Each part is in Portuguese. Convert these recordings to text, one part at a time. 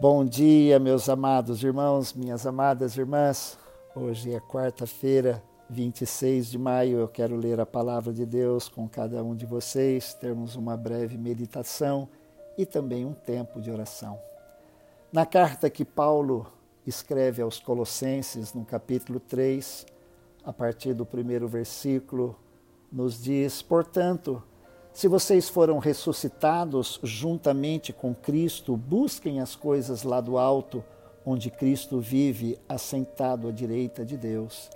Bom dia, meus amados irmãos, minhas amadas irmãs. Hoje é quarta-feira, 26 de maio. Eu quero ler a palavra de Deus com cada um de vocês, termos uma breve meditação e também um tempo de oração. Na carta que Paulo escreve aos Colossenses, no capítulo 3, a partir do primeiro versículo, nos diz: Portanto, se vocês foram ressuscitados juntamente com Cristo, busquem as coisas lá do alto, onde Cristo vive, assentado à direita de Deus.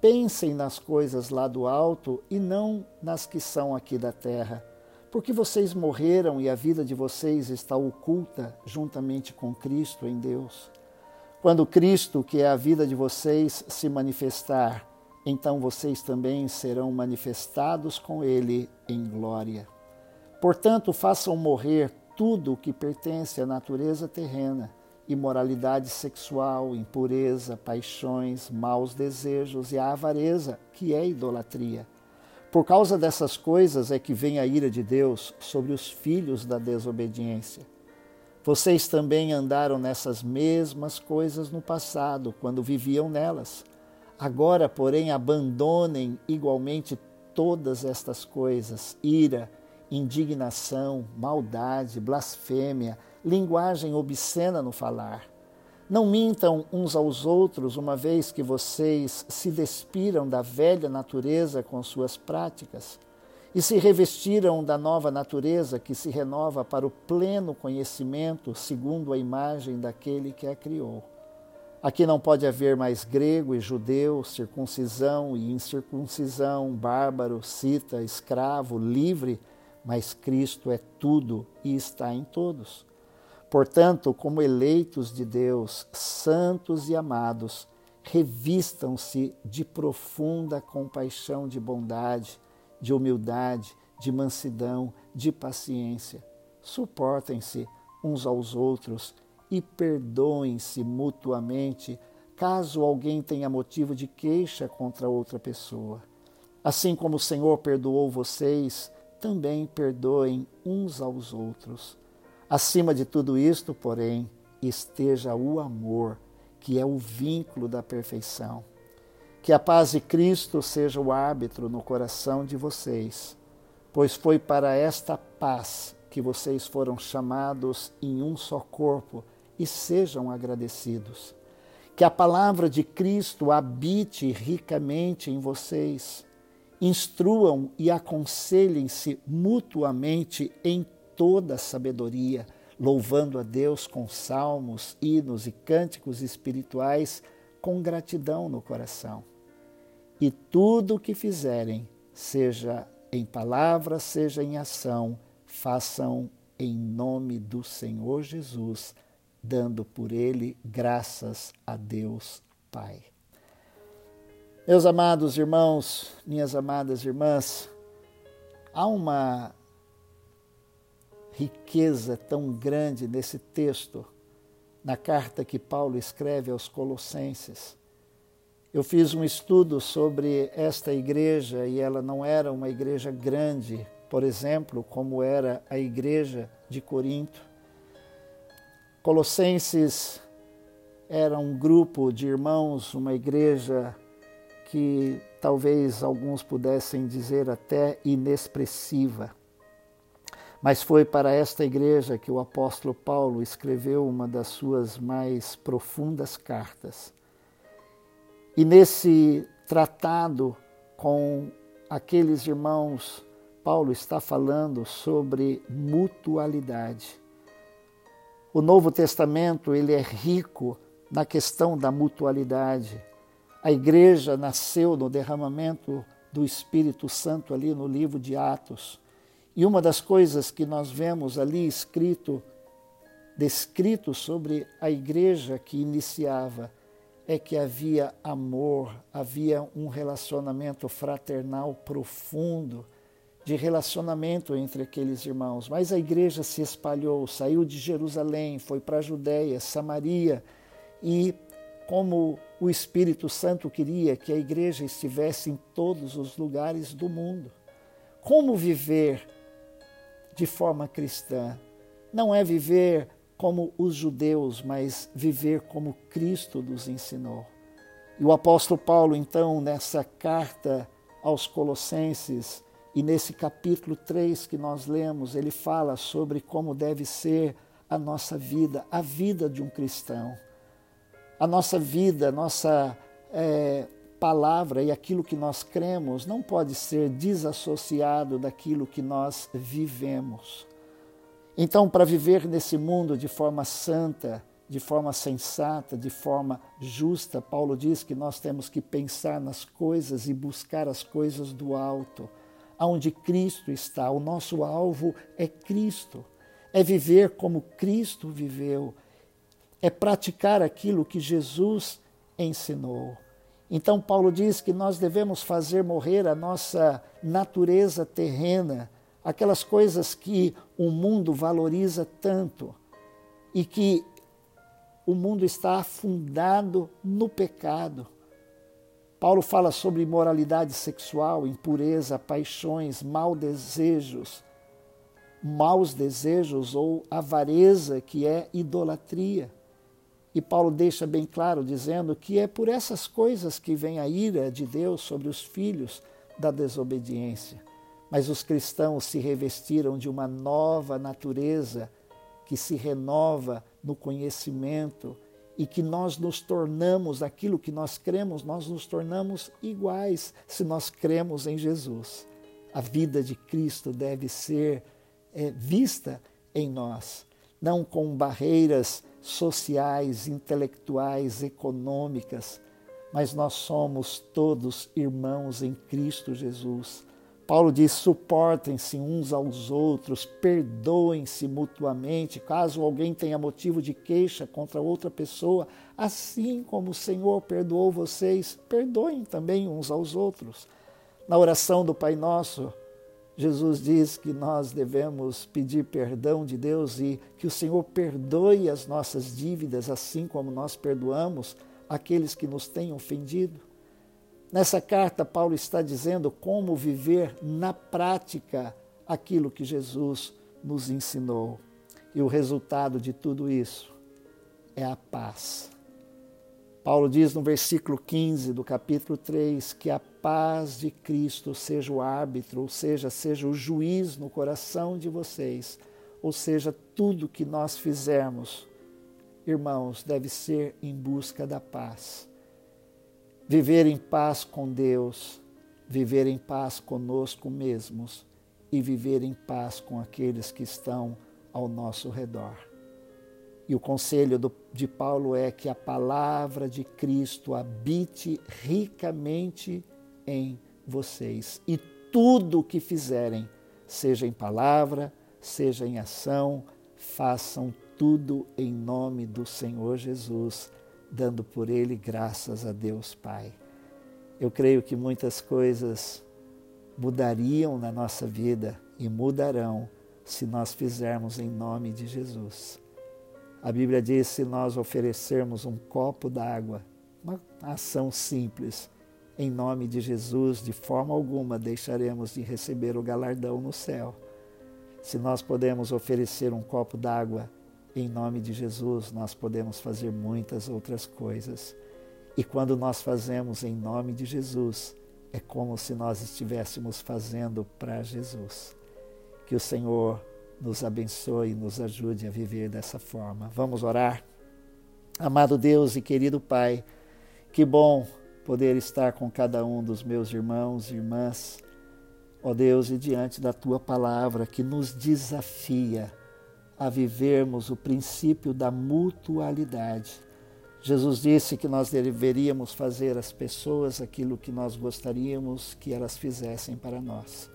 Pensem nas coisas lá do alto e não nas que são aqui da terra, porque vocês morreram e a vida de vocês está oculta juntamente com Cristo em Deus. Quando Cristo, que é a vida de vocês, se manifestar, então vocês também serão manifestados com ele em glória. Portanto, façam morrer tudo o que pertence à natureza terrena: imoralidade sexual, impureza, paixões, maus desejos e a avareza, que é idolatria. Por causa dessas coisas é que vem a ira de Deus sobre os filhos da desobediência. Vocês também andaram nessas mesmas coisas no passado, quando viviam nelas. Agora, porém, abandonem igualmente todas estas coisas: ira, indignação, maldade, blasfêmia, linguagem obscena no falar. Não mintam uns aos outros, uma vez que vocês se despiram da velha natureza com suas práticas e se revestiram da nova natureza que se renova para o pleno conhecimento segundo a imagem daquele que a criou. Aqui não pode haver mais grego e judeu, circuncisão e incircuncisão, bárbaro, cita, escravo, livre, mas Cristo é tudo e está em todos. Portanto, como eleitos de Deus, santos e amados, revistam-se de profunda compaixão de bondade, de humildade, de mansidão, de paciência. Suportem-se uns aos outros e perdoem-se mutuamente caso alguém tenha motivo de queixa contra outra pessoa. Assim como o Senhor perdoou vocês, também perdoem uns aos outros. Acima de tudo isto, porém, esteja o amor, que é o vínculo da perfeição. Que a paz de Cristo seja o árbitro no coração de vocês, pois foi para esta paz que vocês foram chamados em um só corpo e sejam agradecidos. Que a palavra de Cristo habite ricamente em vocês. Instruam e aconselhem-se mutuamente em toda sabedoria, louvando a Deus com salmos, hinos e cânticos espirituais com gratidão no coração. E tudo o que fizerem, seja em palavra, seja em ação, façam em nome do Senhor Jesus dando por ele graças a Deus Pai. Meus amados irmãos, minhas amadas irmãs, há uma riqueza tão grande nesse texto, na carta que Paulo escreve aos Colossenses. Eu fiz um estudo sobre esta igreja e ela não era uma igreja grande, por exemplo, como era a igreja de Corinto. Colossenses era um grupo de irmãos, uma igreja que talvez alguns pudessem dizer até inexpressiva. Mas foi para esta igreja que o apóstolo Paulo escreveu uma das suas mais profundas cartas. E nesse tratado com aqueles irmãos, Paulo está falando sobre mutualidade. O Novo Testamento ele é rico na questão da mutualidade. A igreja nasceu no derramamento do Espírito Santo ali no livro de Atos. E uma das coisas que nós vemos ali escrito, descrito sobre a igreja que iniciava, é que havia amor, havia um relacionamento fraternal profundo de relacionamento entre aqueles irmãos. Mas a igreja se espalhou, saiu de Jerusalém, foi para a Judéia, Samaria e como o Espírito Santo queria que a igreja estivesse em todos os lugares do mundo. Como viver de forma cristã? Não é viver como os judeus, mas viver como Cristo nos ensinou. E o apóstolo Paulo, então, nessa carta aos Colossenses, e nesse capítulo 3 que nós lemos, ele fala sobre como deve ser a nossa vida, a vida de um cristão. A nossa vida, a nossa é, palavra e aquilo que nós cremos não pode ser desassociado daquilo que nós vivemos. Então, para viver nesse mundo de forma santa, de forma sensata, de forma justa, Paulo diz que nós temos que pensar nas coisas e buscar as coisas do alto, aonde Cristo está. O nosso alvo é Cristo. É viver como Cristo viveu. É praticar aquilo que Jesus ensinou. Então, Paulo diz que nós devemos fazer morrer a nossa natureza terrena, aquelas coisas que o mundo valoriza tanto e que o mundo está afundado no pecado. Paulo fala sobre imoralidade sexual, impureza, paixões, mau desejos, maus desejos ou avareza, que é idolatria. E Paulo deixa bem claro dizendo que é por essas coisas que vem a ira de Deus sobre os filhos da desobediência. Mas os cristãos se revestiram de uma nova natureza que se renova no conhecimento e que nós nos tornamos aquilo que nós cremos, nós nos tornamos iguais se nós cremos em Jesus. A vida de Cristo deve ser é, vista em nós, não com barreiras sociais, intelectuais, econômicas, mas nós somos todos irmãos em Cristo Jesus. Paulo diz: suportem-se uns aos outros, perdoem-se mutuamente, caso alguém tenha motivo de queixa contra outra pessoa, assim como o Senhor perdoou vocês, perdoem também uns aos outros. Na oração do Pai Nosso, Jesus diz que nós devemos pedir perdão de Deus e que o Senhor perdoe as nossas dívidas, assim como nós perdoamos aqueles que nos têm ofendido. Nessa carta, Paulo está dizendo como viver na prática aquilo que Jesus nos ensinou. E o resultado de tudo isso é a paz. Paulo diz no versículo 15 do capítulo 3 que a paz de Cristo seja o árbitro, ou seja, seja o juiz no coração de vocês, ou seja, tudo que nós fizermos, irmãos, deve ser em busca da paz. Viver em paz com Deus, viver em paz conosco mesmos e viver em paz com aqueles que estão ao nosso redor. E o conselho do, de Paulo é que a palavra de Cristo habite ricamente em vocês. E tudo o que fizerem, seja em palavra, seja em ação, façam tudo em nome do Senhor Jesus, dando por ele graças a Deus Pai. Eu creio que muitas coisas mudariam na nossa vida e mudarão se nós fizermos em nome de Jesus. A Bíblia diz: se nós oferecermos um copo d'água, uma ação simples, em nome de Jesus, de forma alguma deixaremos de receber o galardão no céu. Se nós podemos oferecer um copo d'água em nome de Jesus, nós podemos fazer muitas outras coisas. E quando nós fazemos em nome de Jesus, é como se nós estivéssemos fazendo para Jesus. Que o Senhor nos abençoe e nos ajude a viver dessa forma. Vamos orar? Amado Deus e querido Pai, que bom poder estar com cada um dos meus irmãos e irmãs, ó Deus, e diante da tua palavra que nos desafia a vivermos o princípio da mutualidade. Jesus disse que nós deveríamos fazer às pessoas aquilo que nós gostaríamos que elas fizessem para nós.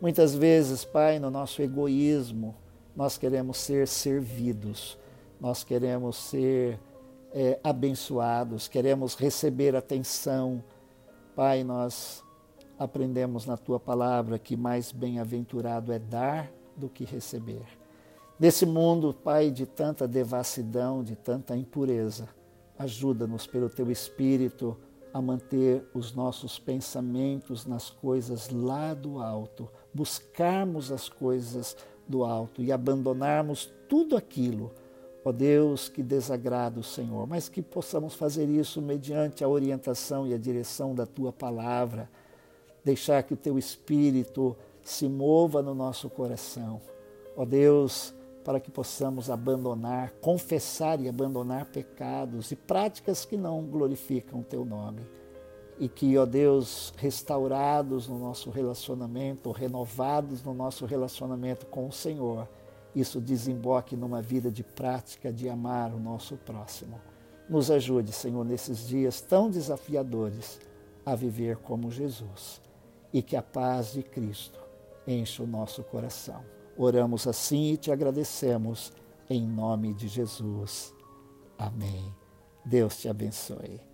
Muitas vezes, Pai, no nosso egoísmo, nós queremos ser servidos, nós queremos ser é, abençoados, queremos receber atenção. Pai, nós aprendemos na tua palavra que mais bem-aventurado é dar do que receber. Nesse mundo, Pai, de tanta devassidão, de tanta impureza, ajuda-nos pelo teu Espírito a manter os nossos pensamentos nas coisas lá do alto, buscarmos as coisas do alto e abandonarmos tudo aquilo ó Deus, que desagrada o Senhor, mas que possamos fazer isso mediante a orientação e a direção da tua palavra, deixar que o teu espírito se mova no nosso coração. Ó Deus, para que possamos abandonar, confessar e abandonar pecados e práticas que não glorificam o teu nome. E que, ó Deus, restaurados no nosso relacionamento, renovados no nosso relacionamento com o Senhor, isso desemboque numa vida de prática de amar o nosso próximo. Nos ajude, Senhor, nesses dias tão desafiadores a viver como Jesus e que a paz de Cristo encha o nosso coração. Oramos assim e te agradecemos em nome de Jesus. Amém. Deus te abençoe.